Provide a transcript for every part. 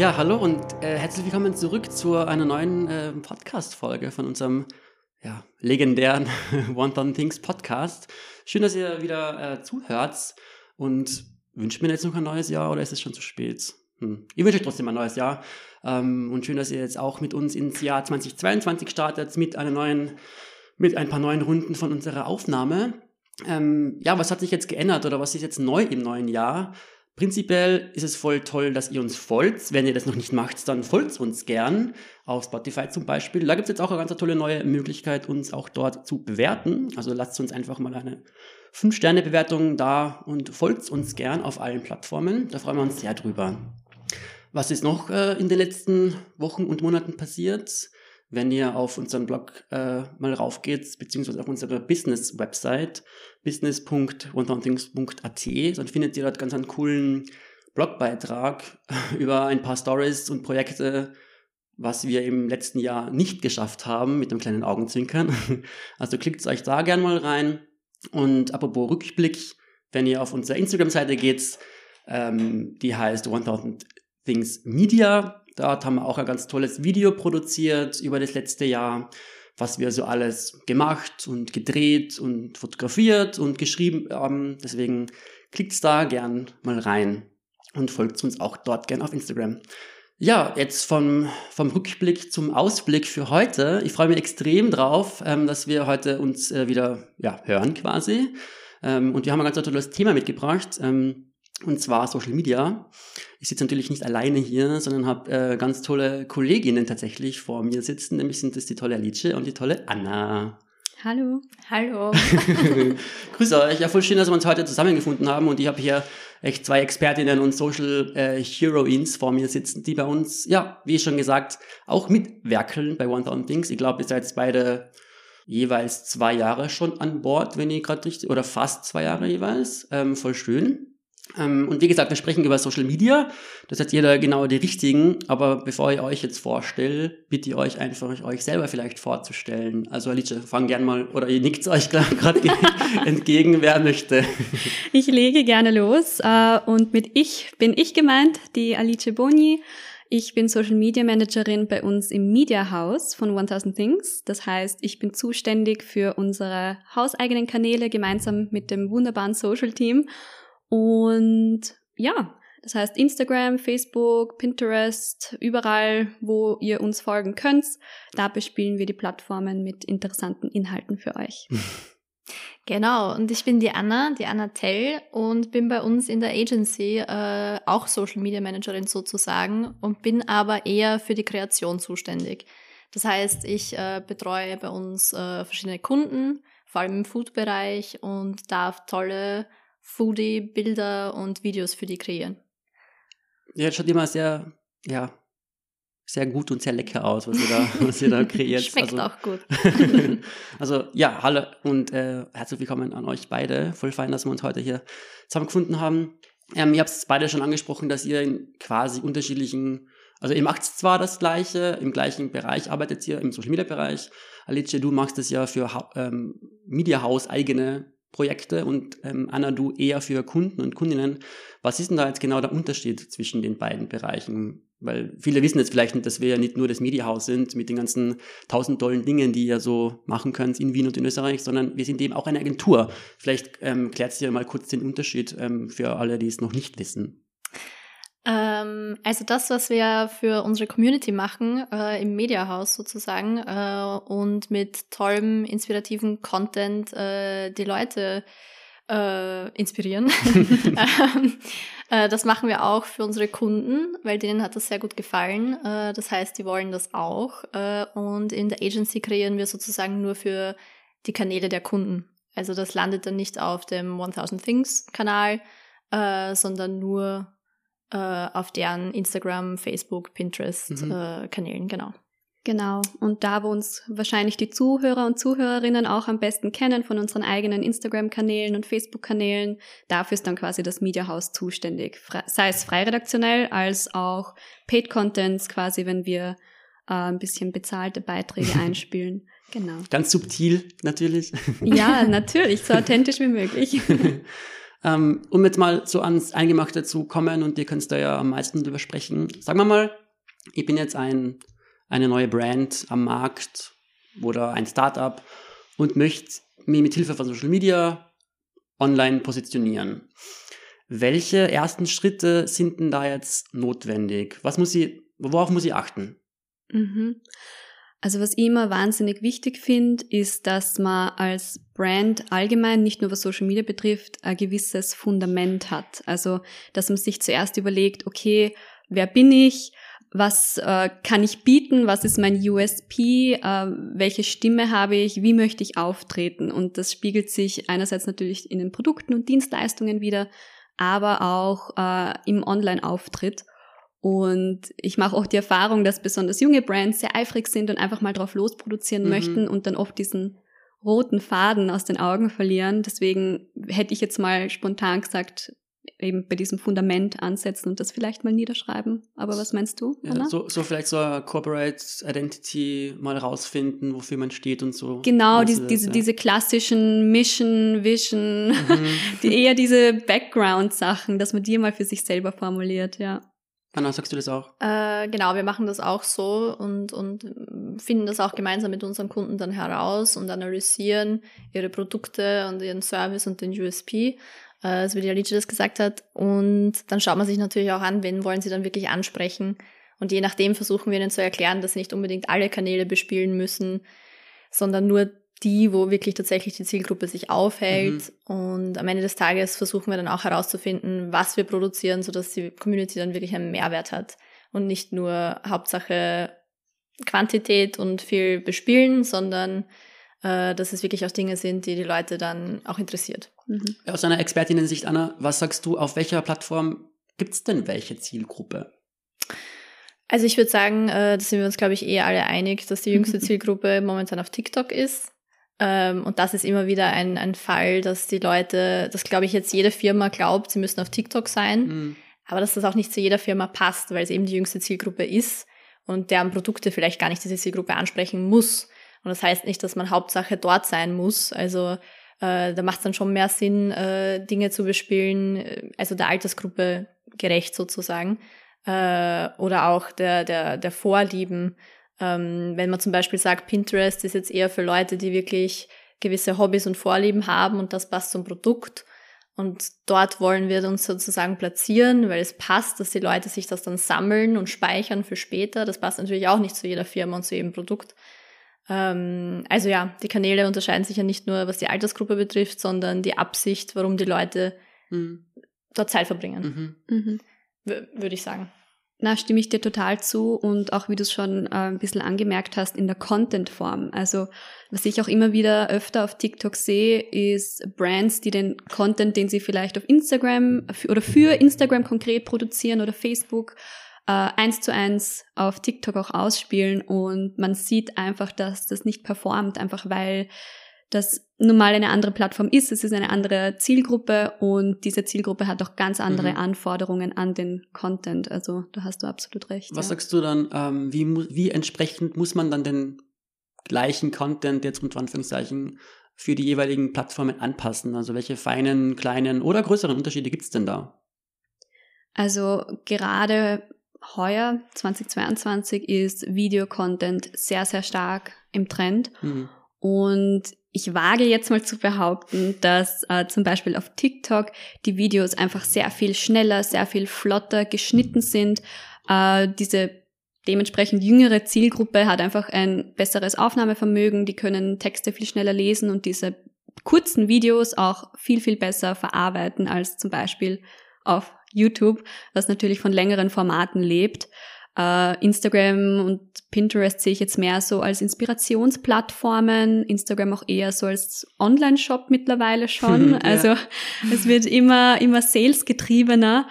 Ja, hallo und äh, herzlich willkommen zurück zu einer neuen äh, Podcast-Folge von unserem ja, legendären One Done Things Podcast. Schön, dass ihr wieder äh, zuhört und wünscht mir jetzt noch ein neues Jahr oder ist es schon zu spät? Hm. Ich wünsche euch trotzdem ein neues Jahr ähm, und schön, dass ihr jetzt auch mit uns ins Jahr 2022 startet mit einer neuen, mit ein paar neuen Runden von unserer Aufnahme. Ähm, ja, was hat sich jetzt geändert oder was ist jetzt neu im neuen Jahr? Prinzipiell ist es voll toll, dass ihr uns folgt. Wenn ihr das noch nicht macht, dann folgt uns gern. Auf Spotify zum Beispiel. Da gibt es jetzt auch eine ganz tolle neue Möglichkeit, uns auch dort zu bewerten. Also lasst uns einfach mal eine 5-Sterne-Bewertung da und folgt uns gern auf allen Plattformen. Da freuen wir uns sehr drüber. Was ist noch äh, in den letzten Wochen und Monaten passiert? Wenn ihr auf unseren Blog äh, mal raufgeht, beziehungsweise auf unsere Business-Website, business.onethingthings.at, dann findet ihr dort ganz einen coolen Blogbeitrag über ein paar Stories und Projekte, was wir im letzten Jahr nicht geschafft haben, mit einem kleinen Augenzwinkern. Also klickt euch da gern mal rein. Und apropos Rückblick, wenn ihr auf unsere Instagram-Seite geht, ähm, die heißt 1000 Things Media, Dort haben wir auch ein ganz tolles Video produziert über das letzte Jahr, was wir so alles gemacht und gedreht und fotografiert und geschrieben haben. Deswegen klickt da gern mal rein und folgt uns auch dort gern auf Instagram. Ja, jetzt vom, vom Rückblick zum Ausblick für heute. Ich freue mich extrem drauf, ähm, dass wir heute uns äh, wieder ja, hören quasi. Ähm, und wir haben ein ganz tolles Thema mitgebracht. Ähm, und zwar Social Media. Ich sitze natürlich nicht alleine hier, sondern habe äh, ganz tolle Kolleginnen tatsächlich vor mir sitzen. Nämlich sind das die tolle Alice und die tolle Anna. Hallo. Hallo. Grüße euch. Ja, voll schön, dass wir uns heute zusammengefunden haben. Und ich habe hier echt zwei Expertinnen und Social äh, Heroines vor mir sitzen, die bei uns, ja, wie schon gesagt, auch mitwerkeln bei 1000 Things. Ich glaube, ihr seid beide jeweils zwei Jahre schon an Bord, wenn ihr gerade richtig, oder fast zwei Jahre jeweils. Ähm, voll schön. Ähm, und wie gesagt, wir sprechen über Social Media. Das hat jeder genau die richtigen. Aber bevor ich euch jetzt vorstelle, bitte ich euch einfach, euch selber vielleicht vorzustellen. Also Alice, fang gern mal, oder ihr nickt euch gerade entgegen, wer möchte. Ich lege gerne los. Äh, und mit ich bin ich gemeint, die Alice Boni. Ich bin Social Media Managerin bei uns im Media House von 1000 Things. Das heißt, ich bin zuständig für unsere hauseigenen Kanäle gemeinsam mit dem wunderbaren Social Team und ja, das heißt Instagram, Facebook, Pinterest, überall, wo ihr uns folgen könnt, da bespielen wir die Plattformen mit interessanten Inhalten für euch. Genau, und ich bin die Anna, die Anna Tell und bin bei uns in der Agency äh, auch Social Media Managerin sozusagen und bin aber eher für die Kreation zuständig. Das heißt, ich äh, betreue bei uns äh, verschiedene Kunden, vor allem im Food-Bereich und darf tolle Foodie-Bilder und Videos für die kreieren. Ja, das schaut immer sehr, ja, sehr gut und sehr lecker aus, was ihr da, was ihr da kreiert. Schmeckt also, auch gut. also ja, hallo und äh, herzlich willkommen an euch beide. Voll fein, dass wir uns heute hier zusammengefunden haben. Ähm, ihr habt es beide schon angesprochen, dass ihr in quasi unterschiedlichen, also ihr macht zwar das Gleiche, im gleichen Bereich arbeitet ihr, im Social Media Bereich. Alice, du machst es ja für ähm, Media House eigene Projekte und ähm, Anna, du eher für Kunden und Kundinnen. Was ist denn da jetzt genau der Unterschied zwischen den beiden Bereichen? Weil viele wissen jetzt vielleicht nicht, dass wir ja nicht nur das Mediahaus sind mit den ganzen tausend tollen Dingen, die ihr so machen könnt in Wien und in Österreich, sondern wir sind eben auch eine Agentur. Vielleicht ähm, klärt ihr mal kurz den Unterschied ähm, für alle, die es noch nicht wissen. Ähm, also das, was wir für unsere Community machen, äh, im Mediahaus sozusagen äh, und mit tollem, inspirativen Content äh, die Leute äh, inspirieren. Ähm, äh, das machen wir auch für unsere Kunden, weil denen hat das sehr gut gefallen. Äh, das heißt, die wollen das auch. und in der Agency kreieren wir sozusagen nur für die Kanäle der Kunden. Also das landet dann nicht auf dem 1000 Things Kanal, sondern nur äh, auf deren Instagram, Facebook, Pinterest mhm. äh, Kanälen, genau. Genau. Und da, wo uns wahrscheinlich die Zuhörer und Zuhörerinnen auch am besten kennen von unseren eigenen Instagram-Kanälen und Facebook-Kanälen, dafür ist dann quasi das Media House zuständig. Sei es freiredaktionell als auch Paid Contents, quasi, wenn wir äh, ein bisschen bezahlte Beiträge einspielen. Genau. Ganz subtil, natürlich. Ja, natürlich, so authentisch wie möglich. Ähm, um jetzt mal so ans Eingemachte zu kommen und ihr könnt da ja am meisten drüber sprechen. Sagen wir mal, ich bin jetzt ein, eine neue Brand am Markt oder ein Startup und möchte mich mit Hilfe von Social Media online positionieren. Welche ersten Schritte sind denn da jetzt notwendig? Was muss ich, worauf muss ich achten? Mhm. Also was ich immer wahnsinnig wichtig finde, ist, dass man als Brand allgemein, nicht nur was Social Media betrifft, ein gewisses Fundament hat. Also dass man sich zuerst überlegt, okay, wer bin ich? Was äh, kann ich bieten? Was ist mein USP? Äh, welche Stimme habe ich? Wie möchte ich auftreten? Und das spiegelt sich einerseits natürlich in den Produkten und Dienstleistungen wieder, aber auch äh, im Online-Auftritt. Und ich mache auch die Erfahrung, dass besonders junge Brands sehr eifrig sind und einfach mal drauf losproduzieren mhm. möchten und dann oft diesen roten Faden aus den Augen verlieren. Deswegen hätte ich jetzt mal spontan gesagt, eben bei diesem Fundament ansetzen und das vielleicht mal niederschreiben. Aber was meinst du? Ja, so, so vielleicht so eine Corporate Identity mal rausfinden, wofür man steht und so. Genau, die, diese, ja. diese klassischen Mission, Vision, mhm. die eher diese Background-Sachen, dass man die mal für sich selber formuliert, ja. Anna, sagst du das auch? Äh, genau, wir machen das auch so und, und finden das auch gemeinsam mit unseren Kunden dann heraus und analysieren ihre Produkte und ihren Service und den USP, äh, so wie die Alice das gesagt hat. Und dann schaut man sich natürlich auch an, wen wollen sie dann wirklich ansprechen. Und je nachdem versuchen wir ihnen zu erklären, dass sie nicht unbedingt alle Kanäle bespielen müssen, sondern nur die, wo wirklich tatsächlich die Zielgruppe sich aufhält. Mhm. Und am Ende des Tages versuchen wir dann auch herauszufinden, was wir produzieren, sodass die Community dann wirklich einen Mehrwert hat. Und nicht nur Hauptsache Quantität und viel bespielen, sondern äh, dass es wirklich auch Dinge sind, die die Leute dann auch interessiert. Mhm. Aus einer Expertinnen-Sicht, Anna, was sagst du, auf welcher Plattform gibt es denn welche Zielgruppe? Also ich würde sagen, äh, da sind wir uns, glaube ich, eh alle einig, dass die jüngste Zielgruppe momentan auf TikTok ist. Ähm, und das ist immer wieder ein, ein Fall, dass die Leute, das glaube ich jetzt jede Firma glaubt, sie müssen auf TikTok sein, mhm. aber dass das auch nicht zu jeder Firma passt, weil es eben die jüngste Zielgruppe ist und deren Produkte vielleicht gar nicht diese Zielgruppe ansprechen muss. Und das heißt nicht, dass man Hauptsache dort sein muss. Also äh, da macht es dann schon mehr Sinn, äh, Dinge zu bespielen, äh, also der Altersgruppe gerecht sozusagen. Äh, oder auch der, der, der Vorlieben ähm, wenn man zum Beispiel sagt, Pinterest ist jetzt eher für Leute, die wirklich gewisse Hobbys und Vorlieben haben und das passt zum Produkt. Und dort wollen wir uns sozusagen platzieren, weil es passt, dass die Leute sich das dann sammeln und speichern für später. Das passt natürlich auch nicht zu jeder Firma und zu jedem Produkt. Ähm, also ja, die Kanäle unterscheiden sich ja nicht nur, was die Altersgruppe betrifft, sondern die Absicht, warum die Leute mhm. dort Zeit verbringen. Mhm. Mhm. Würde ich sagen. Na, stimme ich dir total zu und auch wie du es schon äh, ein bisschen angemerkt hast, in der Content-Form. Also was ich auch immer wieder öfter auf TikTok sehe, ist Brands, die den Content, den sie vielleicht auf Instagram oder für Instagram konkret produzieren oder Facebook, äh, eins zu eins auf TikTok auch ausspielen und man sieht einfach, dass das nicht performt, einfach weil das nun mal eine andere Plattform ist, es ist eine andere Zielgruppe und diese Zielgruppe hat auch ganz andere mhm. Anforderungen an den Content. Also da hast du absolut recht. Was ja. sagst du dann, ähm, wie, wie entsprechend muss man dann den gleichen Content jetzt mit Anführungszeichen für die jeweiligen Plattformen anpassen? Also welche feinen, kleinen oder größeren Unterschiede gibt's denn da? Also gerade heuer, 2022, ist Videocontent sehr, sehr stark im Trend. Mhm. Und ich wage jetzt mal zu behaupten, dass äh, zum Beispiel auf TikTok die Videos einfach sehr viel schneller, sehr viel flotter geschnitten sind. Äh, diese dementsprechend jüngere Zielgruppe hat einfach ein besseres Aufnahmevermögen, die können Texte viel schneller lesen und diese kurzen Videos auch viel, viel besser verarbeiten als zum Beispiel auf YouTube, was natürlich von längeren Formaten lebt. Uh, Instagram und Pinterest sehe ich jetzt mehr so als Inspirationsplattformen, Instagram auch eher so als Online-Shop mittlerweile schon. ja. Also es wird immer, immer salesgetriebener.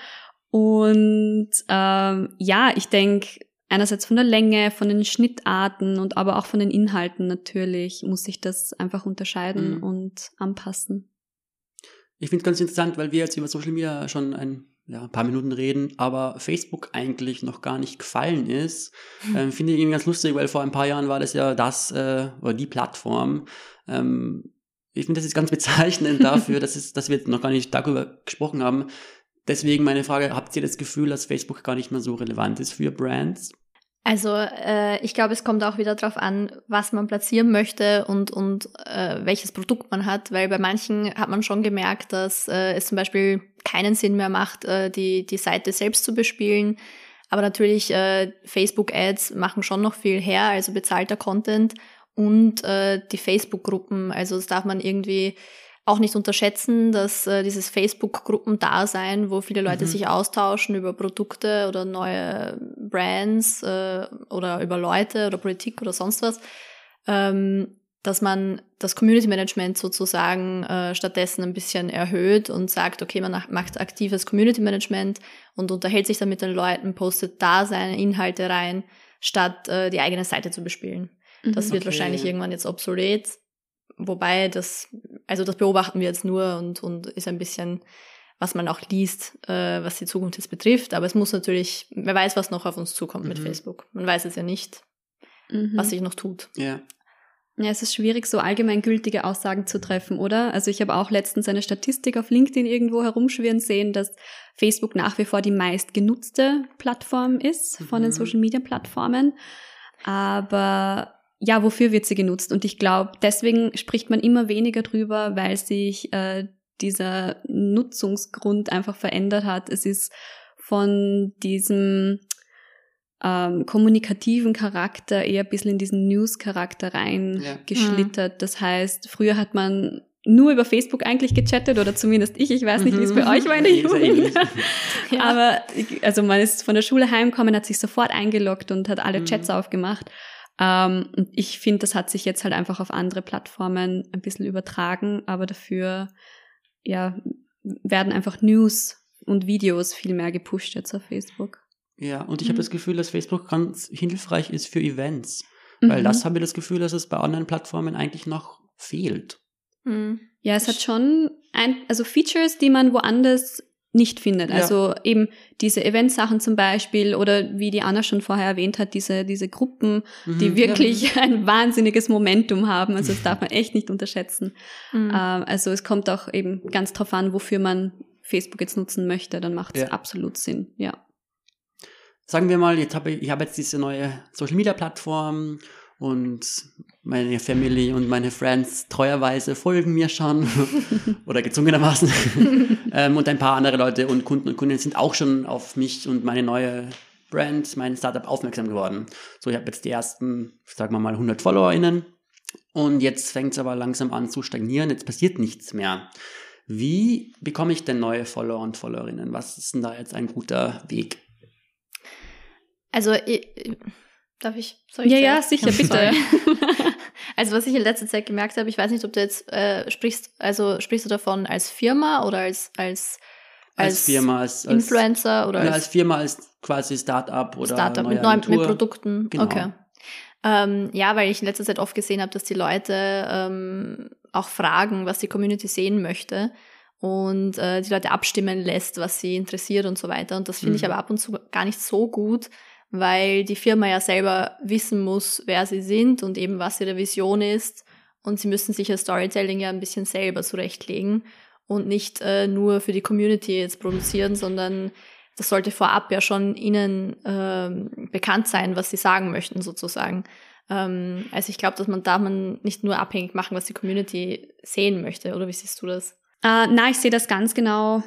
Und ähm, ja, ich denke, einerseits von der Länge, von den Schnittarten und aber auch von den Inhalten natürlich muss sich das einfach unterscheiden mhm. und anpassen. Ich finde es ganz interessant, weil wir jetzt über Social Media schon ein ja, ein paar Minuten reden, aber Facebook eigentlich noch gar nicht gefallen ist, ähm, finde ich irgendwie ganz lustig, weil vor ein paar Jahren war das ja das äh, oder die Plattform. Ähm, ich finde, das ist ganz bezeichnend dafür, dass, es, dass wir jetzt noch gar nicht darüber gesprochen haben. Deswegen meine Frage, habt ihr das Gefühl, dass Facebook gar nicht mehr so relevant ist für Brands? Also äh, ich glaube, es kommt auch wieder darauf an, was man platzieren möchte und, und äh, welches Produkt man hat, weil bei manchen hat man schon gemerkt, dass äh, es zum Beispiel keinen Sinn mehr macht, äh, die, die Seite selbst zu bespielen. Aber natürlich, äh, Facebook-Ads machen schon noch viel her, also bezahlter Content und äh, die Facebook-Gruppen. Also das darf man irgendwie auch nicht unterschätzen, dass äh, dieses Facebook-Gruppen-Dasein, wo viele Leute mhm. sich austauschen über Produkte oder neue Brands äh, oder über Leute oder Politik oder sonst was, ähm, dass man das Community Management sozusagen äh, stattdessen ein bisschen erhöht und sagt, okay, man macht aktives Community Management und unterhält sich dann mit den Leuten, postet da seine Inhalte rein, statt äh, die eigene Seite zu bespielen. Das mhm. wird okay. wahrscheinlich irgendwann jetzt obsolet. Wobei das, also das beobachten wir jetzt nur und, und ist ein bisschen, was man auch liest, äh, was die Zukunft jetzt betrifft. Aber es muss natürlich, wer weiß, was noch auf uns zukommt mhm. mit Facebook. Man weiß es ja nicht, mhm. was sich noch tut. Ja. Ja, es ist schwierig, so allgemeingültige Aussagen zu treffen, oder? Also ich habe auch letztens eine Statistik auf LinkedIn irgendwo herumschwirren sehen, dass Facebook nach wie vor die meist genutzte Plattform ist von den mhm. Social-Media-Plattformen. Aber ja, wofür wird sie genutzt? Und ich glaube, deswegen spricht man immer weniger drüber, weil sich äh, dieser Nutzungsgrund einfach verändert hat. Es ist von diesem ähm, kommunikativen Charakter eher ein bisschen in diesen News-Charakter reingeschlittert. Ja. Das heißt, früher hat man nur über Facebook eigentlich gechattet oder zumindest ich. Ich weiß nicht, wie es bei mhm. euch war in der Jugend. ja. Aber also man ist von der Schule heimgekommen, hat sich sofort eingeloggt und hat alle mhm. Chats aufgemacht. Ähm, und ich finde, das hat sich jetzt halt einfach auf andere Plattformen ein bisschen übertragen, aber dafür ja, werden einfach News und Videos viel mehr gepusht jetzt auf Facebook. Ja, und ich mhm. habe das Gefühl, dass Facebook ganz hilfreich ist für Events. Weil mhm. das habe ich das Gefühl, dass es bei anderen Plattformen eigentlich noch fehlt. Mhm. Ja, es hat schon ein, also Features, die man woanders nicht findet. Ja. Also eben diese Eventsachen zum Beispiel oder wie die Anna schon vorher erwähnt hat, diese, diese Gruppen, mhm, die wirklich ja. ein wahnsinniges Momentum haben. Also das darf man echt nicht unterschätzen. Mhm. Ähm, also es kommt auch eben ganz drauf an, wofür man Facebook jetzt nutzen möchte, dann macht es ja. absolut Sinn, ja. Sagen wir mal, jetzt habe ich, ich habe jetzt diese neue Social Media Plattform und meine Family und meine Friends treuerweise folgen mir schon oder gezwungenermaßen ähm, und ein paar andere Leute und Kunden und Kundinnen sind auch schon auf mich und meine neue Brand, mein Startup aufmerksam geworden. So, ich habe jetzt die ersten, sagen wir mal, 100 FollowerInnen und jetzt fängt es aber langsam an zu stagnieren, jetzt passiert nichts mehr. Wie bekomme ich denn neue Follower und Followerinnen? Was ist denn da jetzt ein guter Weg? Also, ich, Darf ich? Soll ich ja, ja, sicher, bitte. also was ich in letzter Zeit gemerkt habe, ich weiß nicht, ob du jetzt äh, sprichst, also sprichst du davon als Firma oder als als als, als Firma, als, Influencer oder ja, als, als Firma, als quasi Startup oder Startup mit neuen mit Produkten. Genau. Okay. Ähm, ja, weil ich in letzter Zeit oft gesehen habe, dass die Leute ähm, auch fragen, was die Community sehen möchte und äh, die Leute abstimmen lässt, was sie interessiert und so weiter. Und das finde mhm. ich aber ab und zu gar nicht so gut, weil die Firma ja selber wissen muss, wer sie sind und eben was ihre Vision ist. Und sie müssen sich das Storytelling ja ein bisschen selber zurechtlegen und nicht äh, nur für die Community jetzt produzieren, sondern das sollte vorab ja schon ihnen ähm, bekannt sein, was sie sagen möchten sozusagen. Ähm, also ich glaube, dass man da man nicht nur abhängig machen, was die Community sehen möchte. Oder wie siehst du das? Äh, na, ich sehe das ganz genau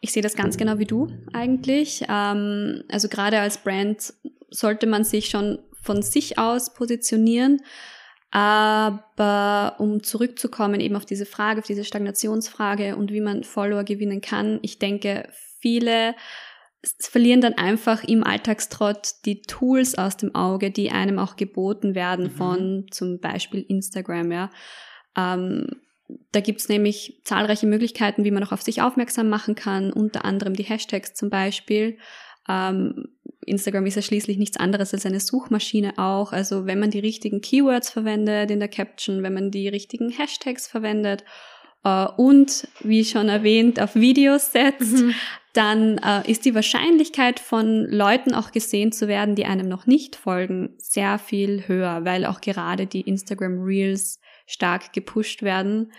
ich sehe das ganz genau wie du eigentlich. Ähm, also gerade als Brand sollte man sich schon von sich aus positionieren. Aber um zurückzukommen eben auf diese Frage, auf diese Stagnationsfrage und wie man Follower gewinnen kann, ich denke, viele verlieren dann einfach im Alltagstrott die Tools aus dem Auge, die einem auch geboten werden mhm. von zum Beispiel Instagram, ja. Ähm, da gibt's nämlich zahlreiche Möglichkeiten, wie man auch auf sich aufmerksam machen kann, unter anderem die Hashtags zum Beispiel. Ähm, Instagram ist ja schließlich nichts anderes als eine Suchmaschine auch. Also wenn man die richtigen Keywords verwendet in der Caption, wenn man die richtigen Hashtags verwendet äh, und, wie schon erwähnt, auf Videos setzt, mhm. dann äh, ist die Wahrscheinlichkeit von Leuten auch gesehen zu werden, die einem noch nicht folgen, sehr viel höher, weil auch gerade die Instagram Reels stark gepusht werden.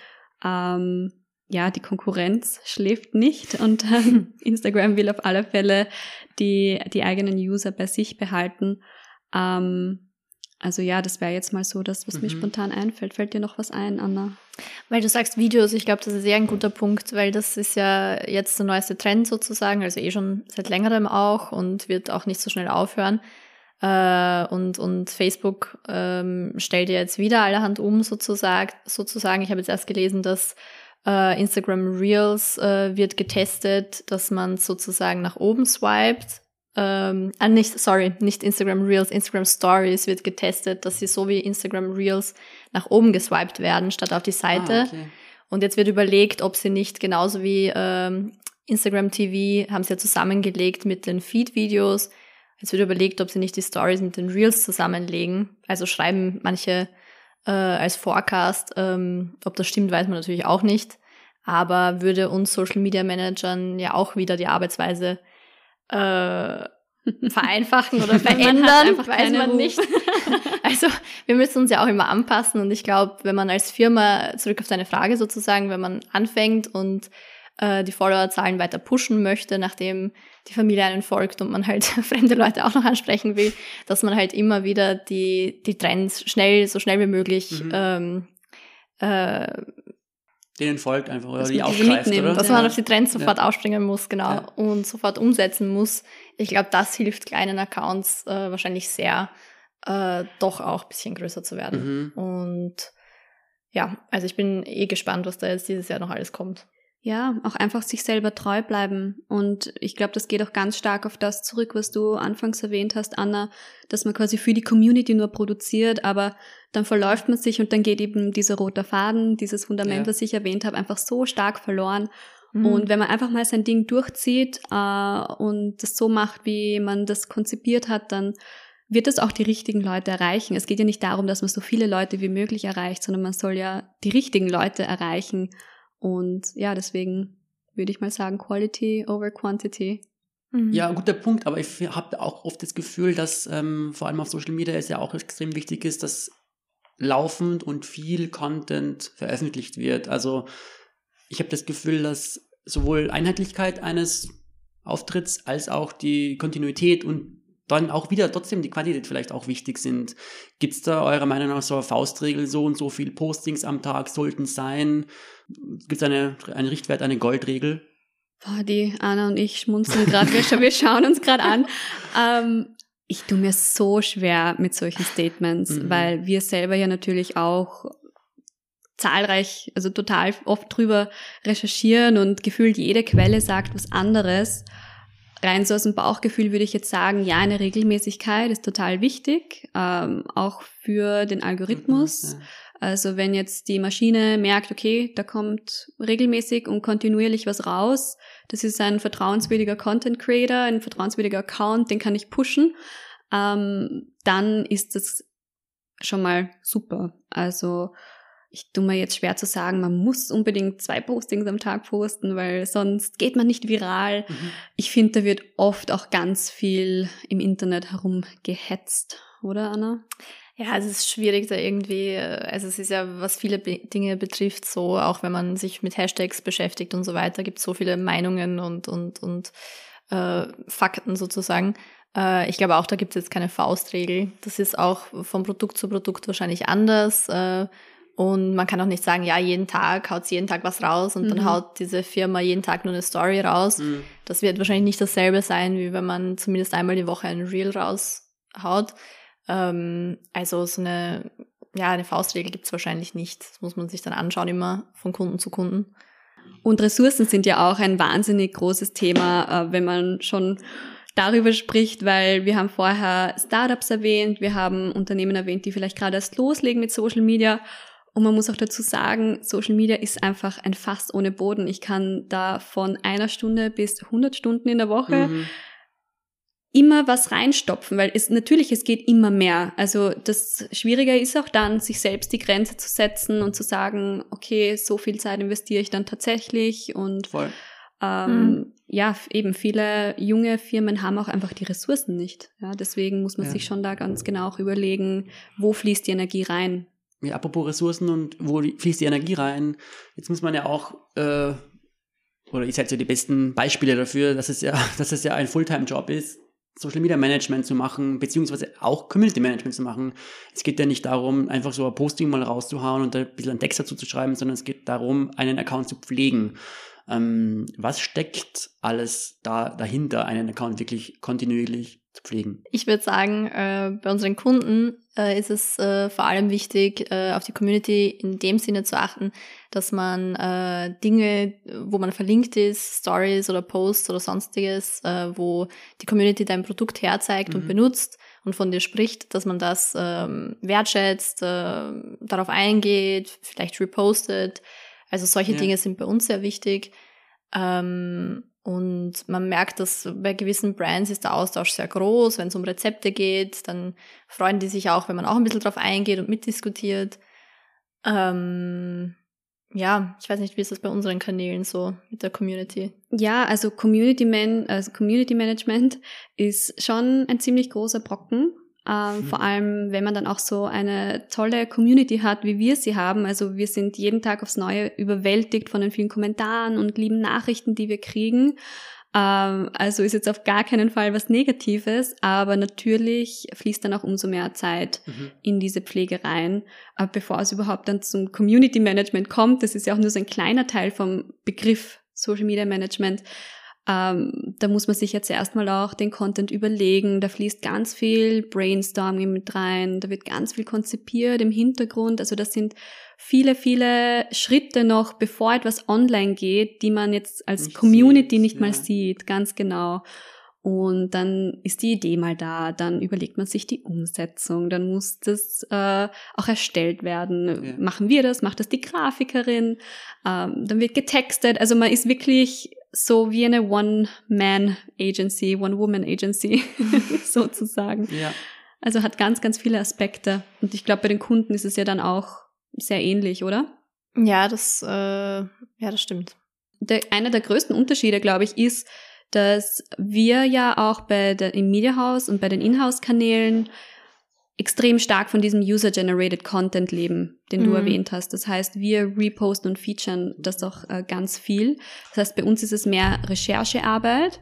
Ähm, ja, die Konkurrenz schläft nicht und ähm, Instagram will auf alle Fälle die, die eigenen User bei sich behalten. Ähm, also ja, das wäre jetzt mal so das, was mhm. mir spontan einfällt. Fällt dir noch was ein, Anna? Weil du sagst Videos, ich glaube, das ist sehr ein guter Punkt, weil das ist ja jetzt der neueste Trend sozusagen, also eh schon seit längerem auch und wird auch nicht so schnell aufhören. Äh, und, und Facebook ähm, stellt ja jetzt wieder allerhand um sozusagen. sozusagen. Ich habe jetzt erst gelesen, dass äh, Instagram Reels äh, wird getestet, dass man sozusagen nach oben swiped ähm, ah, nicht, sorry, nicht Instagram Reels, Instagram Stories wird getestet, dass sie so wie Instagram Reels nach oben geswiped werden, statt auf die Seite. Ah, okay. Und jetzt wird überlegt, ob sie nicht genauso wie ähm, Instagram TV haben sie ja zusammengelegt mit den Feed-Videos. Jetzt wird überlegt, ob sie nicht die Stories mit den Reels zusammenlegen. Also schreiben manche äh, als Forecast. Ähm, ob das stimmt, weiß man natürlich auch nicht. Aber würde uns Social Media Managern ja auch wieder die Arbeitsweise äh, vereinfachen oder verändern, weiß man Ruf. nicht. also wir müssen uns ja auch immer anpassen und ich glaube, wenn man als Firma, zurück auf deine Frage sozusagen, wenn man anfängt und äh, die Followerzahlen weiter pushen möchte, nachdem die Familie einen folgt und man halt fremde Leute auch noch ansprechen will, dass man halt immer wieder die, die Trends schnell, so schnell wie möglich mhm. ähm, äh, denen folgt einfach oder die aufgreift, oder? Dass man auf die Trends sofort ja. aufspringen muss, genau, ja. und sofort umsetzen muss. Ich glaube, das hilft kleinen Accounts äh, wahrscheinlich sehr, äh, doch auch bisschen größer zu werden. Mhm. Und ja, also ich bin eh gespannt, was da jetzt dieses Jahr noch alles kommt. Ja, auch einfach sich selber treu bleiben. Und ich glaube, das geht auch ganz stark auf das zurück, was du anfangs erwähnt hast, Anna, dass man quasi für die Community nur produziert, aber dann verläuft man sich und dann geht eben dieser rote Faden, dieses Fundament, ja. was ich erwähnt habe, einfach so stark verloren. Mhm. Und wenn man einfach mal sein Ding durchzieht äh, und das so macht, wie man das konzipiert hat, dann wird es auch die richtigen Leute erreichen. Es geht ja nicht darum, dass man so viele Leute wie möglich erreicht, sondern man soll ja die richtigen Leute erreichen. Und ja, deswegen würde ich mal sagen, Quality over Quantity. Mhm. Ja, guter Punkt, aber ich habe auch oft das Gefühl, dass ähm, vor allem auf Social Media es ja auch extrem wichtig ist, dass laufend und viel Content veröffentlicht wird. Also ich habe das Gefühl, dass sowohl Einheitlichkeit eines Auftritts als auch die Kontinuität und dann auch wieder trotzdem die Quantität vielleicht auch wichtig sind. Gibt es da eurer Meinung nach so eine Faustregel, so und so viel Postings am Tag sollten sein? Gibt es eine, einen Richtwert, eine Goldregel? Boah, die Anna und ich schmunzeln gerade, wir, wir, schauen uns gerade an. Ähm, ich tue mir so schwer mit solchen Statements, mhm. weil wir selber ja natürlich auch zahlreich, also total oft drüber recherchieren und gefühlt jede Quelle sagt was anderes rein so aus dem Bauchgefühl würde ich jetzt sagen, ja, eine Regelmäßigkeit ist total wichtig, ähm, auch für den Algorithmus. Mhm, ja. Also wenn jetzt die Maschine merkt, okay, da kommt regelmäßig und kontinuierlich was raus, das ist ein vertrauenswürdiger Content Creator, ein vertrauenswürdiger Account, den kann ich pushen, ähm, dann ist das schon mal super. Also ich tue mir jetzt schwer zu sagen, man muss unbedingt zwei Postings am Tag posten, weil sonst geht man nicht viral. Mhm. Ich finde, da wird oft auch ganz viel im Internet herumgehetzt, oder Anna? Ja, es ist schwierig da irgendwie, also es ist ja, was viele Be Dinge betrifft, so, auch wenn man sich mit Hashtags beschäftigt und so weiter, gibt es so viele Meinungen und, und, und äh, Fakten sozusagen. Äh, ich glaube auch, da gibt es jetzt keine Faustregel. Das ist auch von Produkt zu Produkt wahrscheinlich anders. Äh, und man kann auch nicht sagen, ja, jeden Tag haut jeden Tag was raus und mhm. dann haut diese Firma jeden Tag nur eine Story raus. Mhm. Das wird wahrscheinlich nicht dasselbe sein, wie wenn man zumindest einmal die Woche ein Reel raushaut. Ähm, also so eine, ja, eine Faustregel gibt's wahrscheinlich nicht. Das muss man sich dann anschauen, immer von Kunden zu Kunden. Und Ressourcen sind ja auch ein wahnsinnig großes Thema, äh, wenn man schon darüber spricht, weil wir haben vorher Startups erwähnt, wir haben Unternehmen erwähnt, die vielleicht gerade erst loslegen mit Social Media und man muss auch dazu sagen, Social Media ist einfach ein Fass ohne Boden. Ich kann da von einer Stunde bis 100 Stunden in der Woche mhm. immer was reinstopfen, weil es natürlich, es geht immer mehr. Also das Schwierige ist auch dann, sich selbst die Grenze zu setzen und zu sagen, okay, so viel Zeit investiere ich dann tatsächlich und Voll. Ähm, mhm. ja, eben viele junge Firmen haben auch einfach die Ressourcen nicht. Ja, deswegen muss man ja. sich schon da ganz genau auch überlegen, wo fließt die Energie rein ja, apropos Ressourcen und wo fließt die Energie rein? Jetzt muss man ja auch, äh, oder ihr seid ja die besten Beispiele dafür, dass es ja, dass es ja ein Fulltime-Job ist, Social Media Management zu machen, beziehungsweise auch Community Management zu machen. Es geht ja nicht darum, einfach so ein Posting mal rauszuhauen und ein bisschen einen Text dazu zu schreiben, sondern es geht darum, einen Account zu pflegen. Ähm, was steckt alles da dahinter, einen Account wirklich kontinuierlich zu pflegen? Ich würde sagen, äh, bei unseren Kunden äh, ist es äh, vor allem wichtig, äh, auf die Community in dem Sinne zu achten, dass man äh, Dinge, wo man verlinkt ist, Stories oder Posts oder sonstiges, äh, wo die Community dein Produkt herzeigt mhm. und benutzt und von dir spricht, dass man das ähm, wertschätzt, äh, darauf eingeht, vielleicht repostet. Also solche ja. Dinge sind bei uns sehr wichtig. Ähm, und man merkt, dass bei gewissen Brands ist der Austausch sehr groß. Wenn es um Rezepte geht, dann freuen die sich auch, wenn man auch ein bisschen drauf eingeht und mitdiskutiert. Ähm, ja, ich weiß nicht, wie ist das bei unseren Kanälen so mit der Community? Ja, also Community, Man also Community Management ist schon ein ziemlich großer Brocken. Ähm, mhm. Vor allem, wenn man dann auch so eine tolle Community hat, wie wir sie haben. Also wir sind jeden Tag aufs Neue überwältigt von den vielen Kommentaren und lieben Nachrichten, die wir kriegen. Ähm, also ist jetzt auf gar keinen Fall was Negatives, aber natürlich fließt dann auch umso mehr Zeit mhm. in diese Pflege rein. Aber bevor es überhaupt dann zum Community Management kommt, das ist ja auch nur so ein kleiner Teil vom Begriff Social Media Management, ähm, da muss man sich jetzt erstmal auch den Content überlegen. Da fließt ganz viel Brainstorming mit rein. Da wird ganz viel konzipiert im Hintergrund. Also das sind viele, viele Schritte noch, bevor etwas online geht, die man jetzt als nicht Community sieht, nicht ja. mal sieht. Ganz genau. Und dann ist die Idee mal da, dann überlegt man sich die Umsetzung, dann muss das äh, auch erstellt werden. Ja. Machen wir das, macht das die Grafikerin, ähm, dann wird getextet. Also man ist wirklich so wie eine One-Man-Agency, One-Woman-Agency sozusagen. Ja. Also hat ganz, ganz viele Aspekte. Und ich glaube, bei den Kunden ist es ja dann auch sehr ähnlich, oder? Ja, das, äh, ja, das stimmt. Der, einer der größten Unterschiede, glaube ich, ist, dass wir ja auch bei der, im Media House und bei den Inhouse-Kanälen extrem stark von diesem User-Generated Content leben, den du mhm. erwähnt hast. Das heißt, wir reposten und featuren das auch äh, ganz viel. Das heißt, bei uns ist es mehr Recherchearbeit,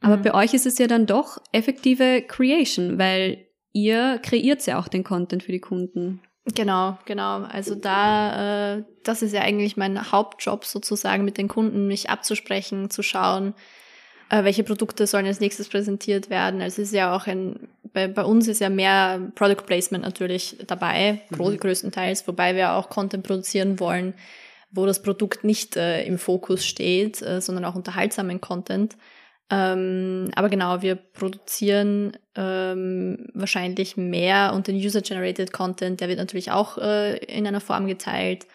aber mhm. bei euch ist es ja dann doch effektive Creation, weil ihr kreiert ja auch den Content für die Kunden. Genau, genau. Also da, äh, das ist ja eigentlich mein Hauptjob sozusagen mit den Kunden, mich abzusprechen, zu schauen, äh, welche Produkte sollen als nächstes präsentiert werden. Also es ist ja auch ein, bei, bei uns ist ja mehr Product Placement natürlich dabei, mhm. größtenteils, wobei wir auch Content produzieren wollen, wo das Produkt nicht äh, im Fokus steht, äh, sondern auch unterhaltsamen Content. Ähm, aber genau, wir produzieren ähm, wahrscheinlich mehr und den User-Generated Content, der wird natürlich auch äh, in einer Form geteilt,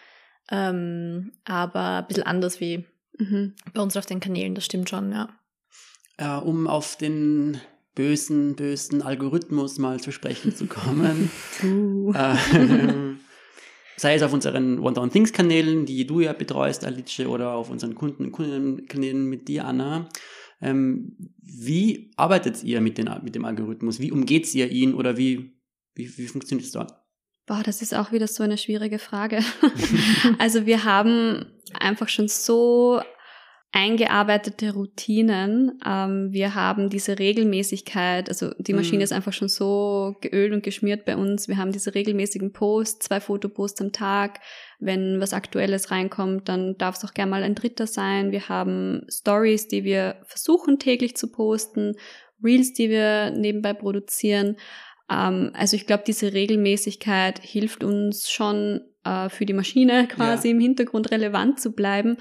ähm, aber ein bisschen anders wie mhm. bei uns auf den Kanälen, das stimmt schon, ja äh, um auf den bösen, bösen Algorithmus mal zu sprechen zu kommen. uh. äh, sei es auf unseren One Down Things Kanälen, die du ja betreust, Alice, oder auf unseren Kunden und Kundenkanälen mit dir, Anna. Ähm, wie arbeitet ihr mit, den, mit dem Algorithmus? Wie umgeht ihr ihn oder wie, wie, wie funktioniert es dort? Boah, das ist auch wieder so eine schwierige Frage. also wir haben einfach schon so eingearbeitete Routinen. Ähm, wir haben diese Regelmäßigkeit, also die Maschine mhm. ist einfach schon so geölt und geschmiert bei uns. Wir haben diese regelmäßigen Posts, zwei Fotoposts am Tag. Wenn was Aktuelles reinkommt, dann darf es auch gerne mal ein dritter sein. Wir haben Stories, die wir versuchen täglich zu posten, Reels, die wir nebenbei produzieren. Ähm, also ich glaube, diese Regelmäßigkeit hilft uns schon äh, für die Maschine quasi ja. im Hintergrund relevant zu bleiben.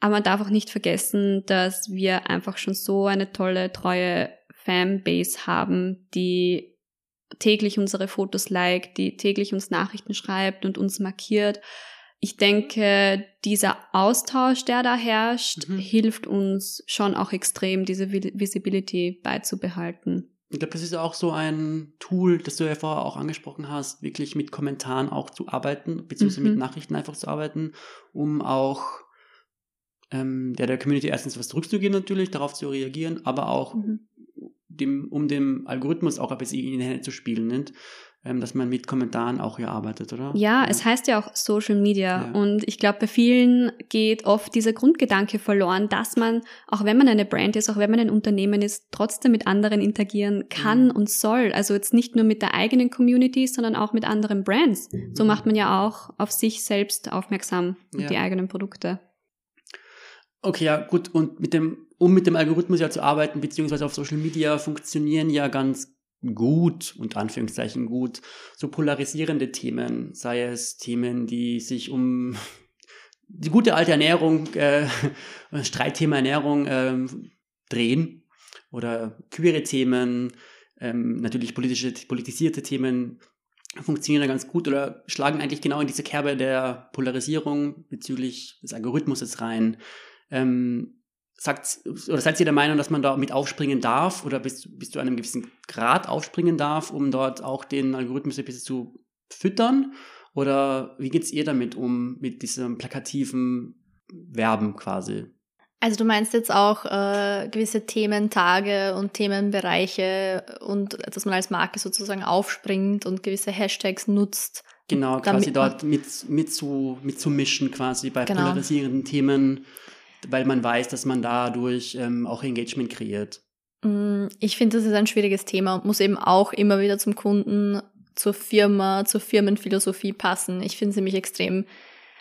Aber man darf auch nicht vergessen, dass wir einfach schon so eine tolle, treue Fanbase haben, die täglich unsere Fotos liked, die täglich uns Nachrichten schreibt und uns markiert. Ich denke, dieser Austausch, der da herrscht, mhm. hilft uns schon auch extrem, diese Visibility beizubehalten. Ich glaube, das ist auch so ein Tool, das du ja vorher auch angesprochen hast, wirklich mit Kommentaren auch zu arbeiten, beziehungsweise mhm. mit Nachrichten einfach zu arbeiten, um auch ähm, der der Community erstens was zurückzugeben natürlich, darauf zu reagieren, aber auch mhm. dem, um dem Algorithmus auch ein bisschen in die Hände zu spielen. Nicht? ähm, dass man mit Kommentaren auch hier arbeitet, oder? Ja, ja. es heißt ja auch Social Media. Ja. Und ich glaube, bei vielen geht oft dieser Grundgedanke verloren, dass man, auch wenn man eine Brand ist, auch wenn man ein Unternehmen ist, trotzdem mit anderen interagieren kann mhm. und soll. Also jetzt nicht nur mit der eigenen Community, sondern auch mit anderen Brands. Mhm. So macht man ja auch auf sich selbst aufmerksam und ja. die eigenen Produkte. Okay, ja, gut. Und mit dem, um mit dem Algorithmus ja zu arbeiten, beziehungsweise auf Social Media funktionieren ja ganz gut, unter Anführungszeichen gut, so polarisierende Themen, sei es Themen, die sich um die gute alte Ernährung, äh, Streitthema Ernährung äh, drehen oder queere Themen, ähm, natürlich politische, politisierte Themen funktionieren da ganz gut oder schlagen eigentlich genau in diese Kerbe der Polarisierung bezüglich des Algorithmuses rein. Ähm, sagt, oder seid ihr der Meinung, dass man da mit aufspringen darf oder bis, bis zu einem gewissen Grad aufspringen darf, um dort auch den Algorithmus ein bisschen zu füttern? Oder wie geht's ihr damit um, mit diesem plakativen Werben quasi? Also du meinst jetzt auch äh, gewisse Thementage und Themenbereiche und dass man als Marke sozusagen aufspringt und gewisse Hashtags nutzt. Genau, quasi dort mit, mit, zu, mitzumischen quasi bei genau. polarisierenden Themen weil man weiß, dass man dadurch ähm, auch Engagement kreiert? Mm, ich finde, das ist ein schwieriges Thema und muss eben auch immer wieder zum Kunden, zur Firma, zur Firmenphilosophie passen. Ich finde es nämlich extrem.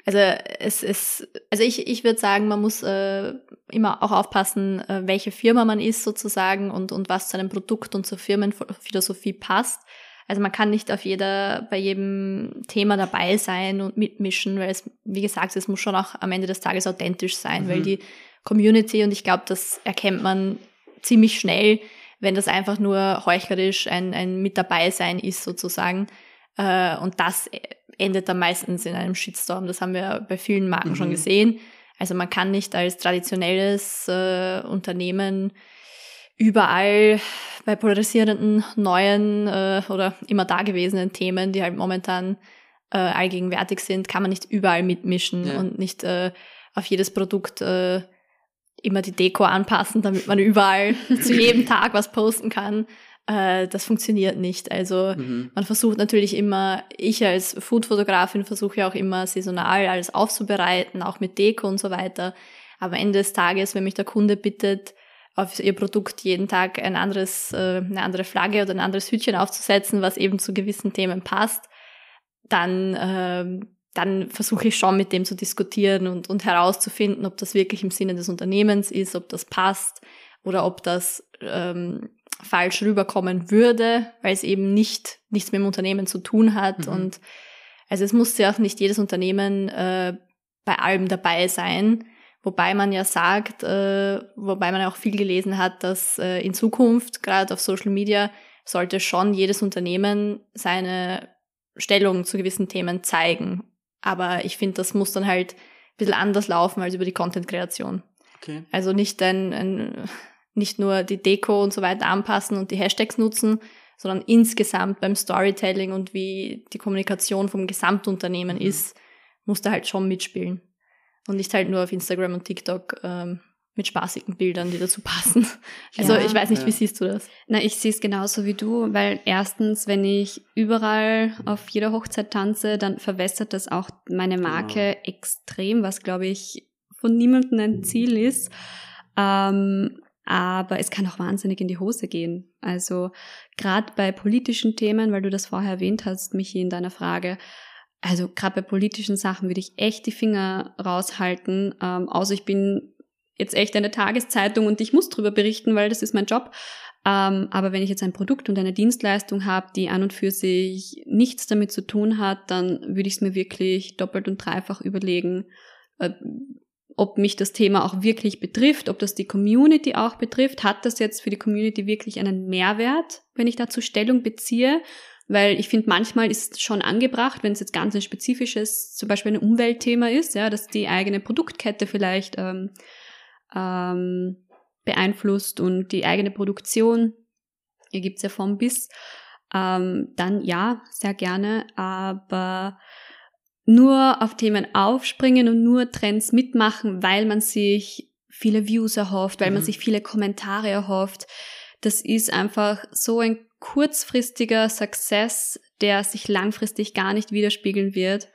Also es ist, also ich, ich würde sagen, man muss äh, immer auch aufpassen, äh, welche Firma man ist sozusagen und, und was zu einem Produkt und zur Firmenphilosophie passt. Also man kann nicht auf jeder, bei jedem Thema dabei sein und mitmischen, weil es, wie gesagt, es muss schon auch am Ende des Tages authentisch sein, mhm. weil die Community, und ich glaube, das erkennt man ziemlich schnell, wenn das einfach nur heuchlerisch ein, ein Mit dabei sein ist sozusagen. Äh, und das endet dann meistens in einem Shitstorm. Das haben wir bei vielen Marken mhm. schon gesehen. Also man kann nicht als traditionelles äh, Unternehmen überall bei polarisierenden neuen äh, oder immer dagewesenen Themen, die halt momentan äh, allgegenwärtig sind, kann man nicht überall mitmischen ja. und nicht äh, auf jedes Produkt äh, immer die Deko anpassen, damit man überall zu jedem Tag was posten kann. Äh, das funktioniert nicht. Also mhm. man versucht natürlich immer, ich als Foodfotografin versuche ja auch immer saisonal alles aufzubereiten, auch mit Deko und so weiter. Aber Ende des Tages, wenn mich der Kunde bittet, auf ihr Produkt jeden Tag ein anderes, äh, eine andere Flagge oder ein anderes Hütchen aufzusetzen, was eben zu gewissen Themen passt, dann, äh, dann versuche ich schon mit dem zu diskutieren und, und herauszufinden, ob das wirklich im Sinne des Unternehmens ist, ob das passt oder ob das ähm, falsch rüberkommen würde, weil es eben nicht nichts mit dem Unternehmen zu tun hat. Mhm. Und also es muss ja auch nicht jedes Unternehmen äh, bei allem dabei sein. Wobei man ja sagt, äh, wobei man ja auch viel gelesen hat, dass äh, in Zukunft, gerade auf Social Media, sollte schon jedes Unternehmen seine Stellung zu gewissen Themen zeigen. Aber ich finde, das muss dann halt ein bisschen anders laufen als über die Content-Kreation. Okay. Also nicht ein, ein, nicht nur die Deko und so weiter anpassen und die Hashtags nutzen, sondern insgesamt beim Storytelling und wie die Kommunikation vom Gesamtunternehmen mhm. ist, muss da halt schon mitspielen. Und nicht halt nur auf Instagram und TikTok ähm, mit spaßigen Bildern, die dazu passen. Also ja, ich weiß nicht, ja. wie siehst du das? Na, ich sehe es genauso wie du, weil erstens, wenn ich überall auf jeder Hochzeit tanze, dann verwässert das auch meine Marke genau. extrem, was glaube ich von niemandem ein Ziel ist. Ähm, aber es kann auch wahnsinnig in die Hose gehen. Also gerade bei politischen Themen, weil du das vorher erwähnt hast, Michi, in deiner Frage, also gerade bei politischen Sachen würde ich echt die Finger raushalten, ähm, außer ich bin jetzt echt eine Tageszeitung und ich muss drüber berichten, weil das ist mein Job. Ähm, aber wenn ich jetzt ein Produkt und eine Dienstleistung habe, die an und für sich nichts damit zu tun hat, dann würde ich es mir wirklich doppelt und dreifach überlegen, äh, ob mich das Thema auch wirklich betrifft, ob das die Community auch betrifft. Hat das jetzt für die Community wirklich einen Mehrwert, wenn ich dazu Stellung beziehe? Weil ich finde, manchmal ist schon angebracht, wenn es jetzt ganz ein spezifisches, zum Beispiel ein Umweltthema ist, ja, dass die eigene Produktkette vielleicht ähm, ähm, beeinflusst und die eigene Produktion, hier gibt's ja vom bis, ähm, dann ja, sehr gerne, aber nur auf Themen aufspringen und nur Trends mitmachen, weil man sich viele Views erhofft, weil mhm. man sich viele Kommentare erhofft. Das ist einfach so ein kurzfristiger Success, der sich langfristig gar nicht widerspiegeln wird.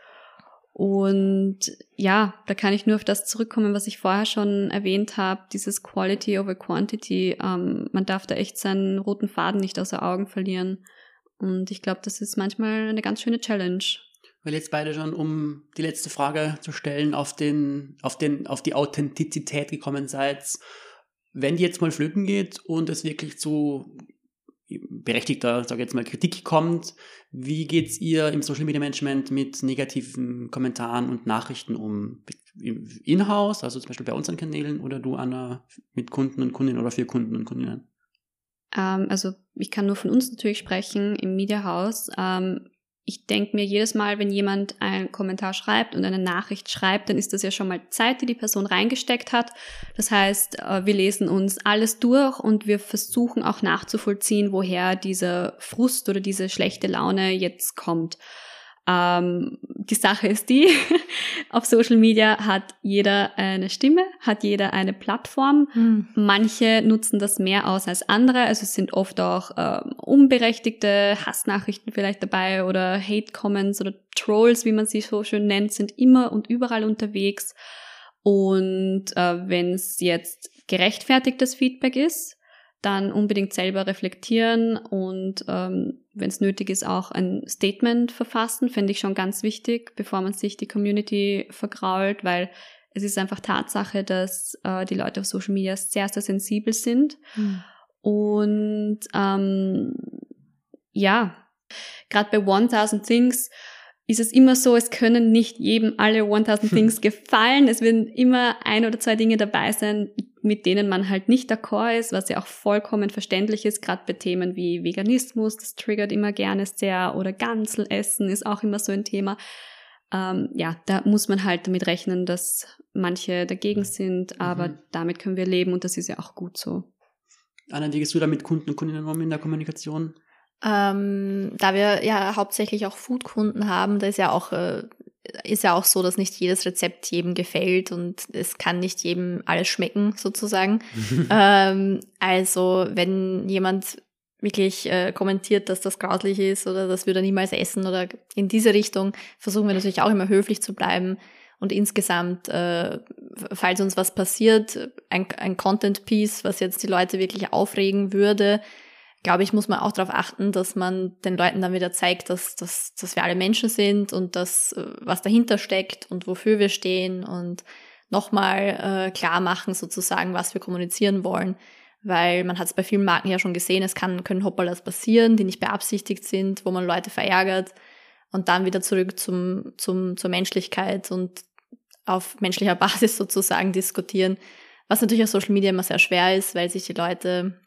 Und ja, da kann ich nur auf das zurückkommen, was ich vorher schon erwähnt habe, dieses Quality over Quantity. Ähm, man darf da echt seinen roten Faden nicht außer Augen verlieren. Und ich glaube, das ist manchmal eine ganz schöne Challenge. Weil jetzt beide schon, um die letzte Frage zu stellen, auf den, auf den, auf die Authentizität gekommen seid. Wenn die jetzt mal flöten geht und es wirklich zu berechtigter, sage ich jetzt mal, Kritik kommt, wie geht's ihr im Social Media Management mit negativen Kommentaren und Nachrichten um? In-house, also zum Beispiel bei unseren Kanälen oder du, Anna, mit Kunden und Kundinnen oder für Kunden und Kundinnen? Ähm, also ich kann nur von uns natürlich sprechen im Media House. Ähm, ich denke mir jedes Mal, wenn jemand einen Kommentar schreibt und eine Nachricht schreibt, dann ist das ja schon mal Zeit, die die Person reingesteckt hat. Das heißt, äh, wir lesen uns alles durch und wir versuchen auch nachzuvollziehen, woher dieser Frust oder diese schlechte Laune jetzt kommt. Ähm, die Sache ist die, auf Social Media hat jeder eine Stimme, hat jeder eine Plattform. Mhm. Manche nutzen das mehr aus als andere. Also es sind oft auch ähm, unberechtigte Hassnachrichten vielleicht dabei oder Hate-Comments oder Trolls, wie man sie so schön nennt, sind immer und überall unterwegs. Und äh, wenn es jetzt gerechtfertigtes Feedback ist, dann unbedingt selber reflektieren und ähm, wenn es nötig ist, auch ein Statement verfassen, finde ich schon ganz wichtig, bevor man sich die Community vergrault, weil es ist einfach Tatsache, dass äh, die Leute auf Social Media sehr, sehr sensibel sind. Mhm. Und ähm, ja, gerade bei 1000 Things ist es immer so, es können nicht jedem alle 1000 Things gefallen. Es werden immer ein oder zwei Dinge dabei sein, mit denen man halt nicht d'accord ist, was ja auch vollkommen verständlich ist, gerade bei Themen wie Veganismus, das triggert immer gerne sehr, oder Ganzelessen ist auch immer so ein Thema. Ähm, ja, da muss man halt damit rechnen, dass manche dagegen sind, aber mhm. damit können wir leben und das ist ja auch gut so. Anna, wie gehst du da mit Kunden und Kundinnen um in der Kommunikation? Ähm, da wir ja hauptsächlich auch Foodkunden haben, da ist ja auch äh, ist ja auch so, dass nicht jedes Rezept jedem gefällt und es kann nicht jedem alles schmecken sozusagen. ähm, also wenn jemand wirklich äh, kommentiert, dass das grauslich ist oder das würde er niemals essen oder in diese Richtung, versuchen wir natürlich auch immer höflich zu bleiben. Und insgesamt, äh, falls uns was passiert, ein, ein Content-Piece, was jetzt die Leute wirklich aufregen würde, glaube ich, muss man auch darauf achten, dass man den Leuten dann wieder zeigt, dass, dass, dass wir alle Menschen sind und dass äh, was dahinter steckt und wofür wir stehen und nochmal äh, klar machen sozusagen, was wir kommunizieren wollen. Weil man hat es bei vielen Marken ja schon gesehen, es kann, können Hoppalas passieren, die nicht beabsichtigt sind, wo man Leute verärgert und dann wieder zurück zum, zum, zur Menschlichkeit und auf menschlicher Basis sozusagen diskutieren. Was natürlich auf Social Media immer sehr schwer ist, weil sich die Leute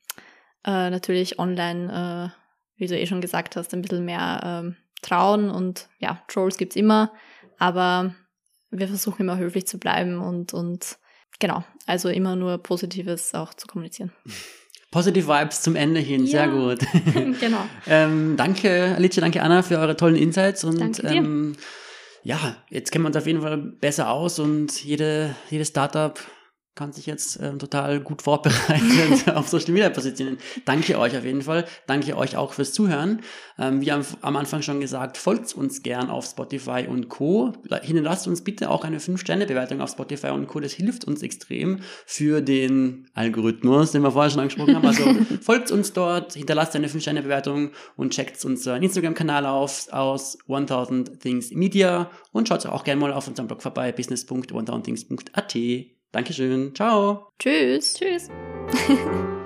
äh, natürlich online, äh, wie du eh schon gesagt hast, ein bisschen mehr äh, trauen und ja, Trolls gibt's immer, aber wir versuchen immer höflich zu bleiben und, und genau, also immer nur Positives auch zu kommunizieren. Positive Vibes zum Ende hin, ja. sehr gut. genau. ähm, danke, Alicia, danke Anna für eure tollen Insights und. Ähm, ja, jetzt kennen wir uns auf jeden Fall besser aus und jede, jedes Startup kann sich jetzt ähm, total gut vorbereiten auf Social Media positionieren. Danke euch auf jeden Fall. Danke euch auch fürs Zuhören. Ähm, wie am, am Anfang schon gesagt, folgt uns gern auf Spotify und Co. Hinterlasst uns bitte auch eine 5-Sterne-Bewertung auf Spotify und Co. Das hilft uns extrem für den Algorithmus, den wir vorher schon angesprochen haben. Also folgt uns dort, hinterlasst eine 5-Sterne-Bewertung und checkt unseren Instagram-Kanal auf aus 1000 Things Media und schaut auch gerne mal auf unserem Blog vorbei, business.1000things.at. Dankeschön. Ciao. Tschüss. Tschüss.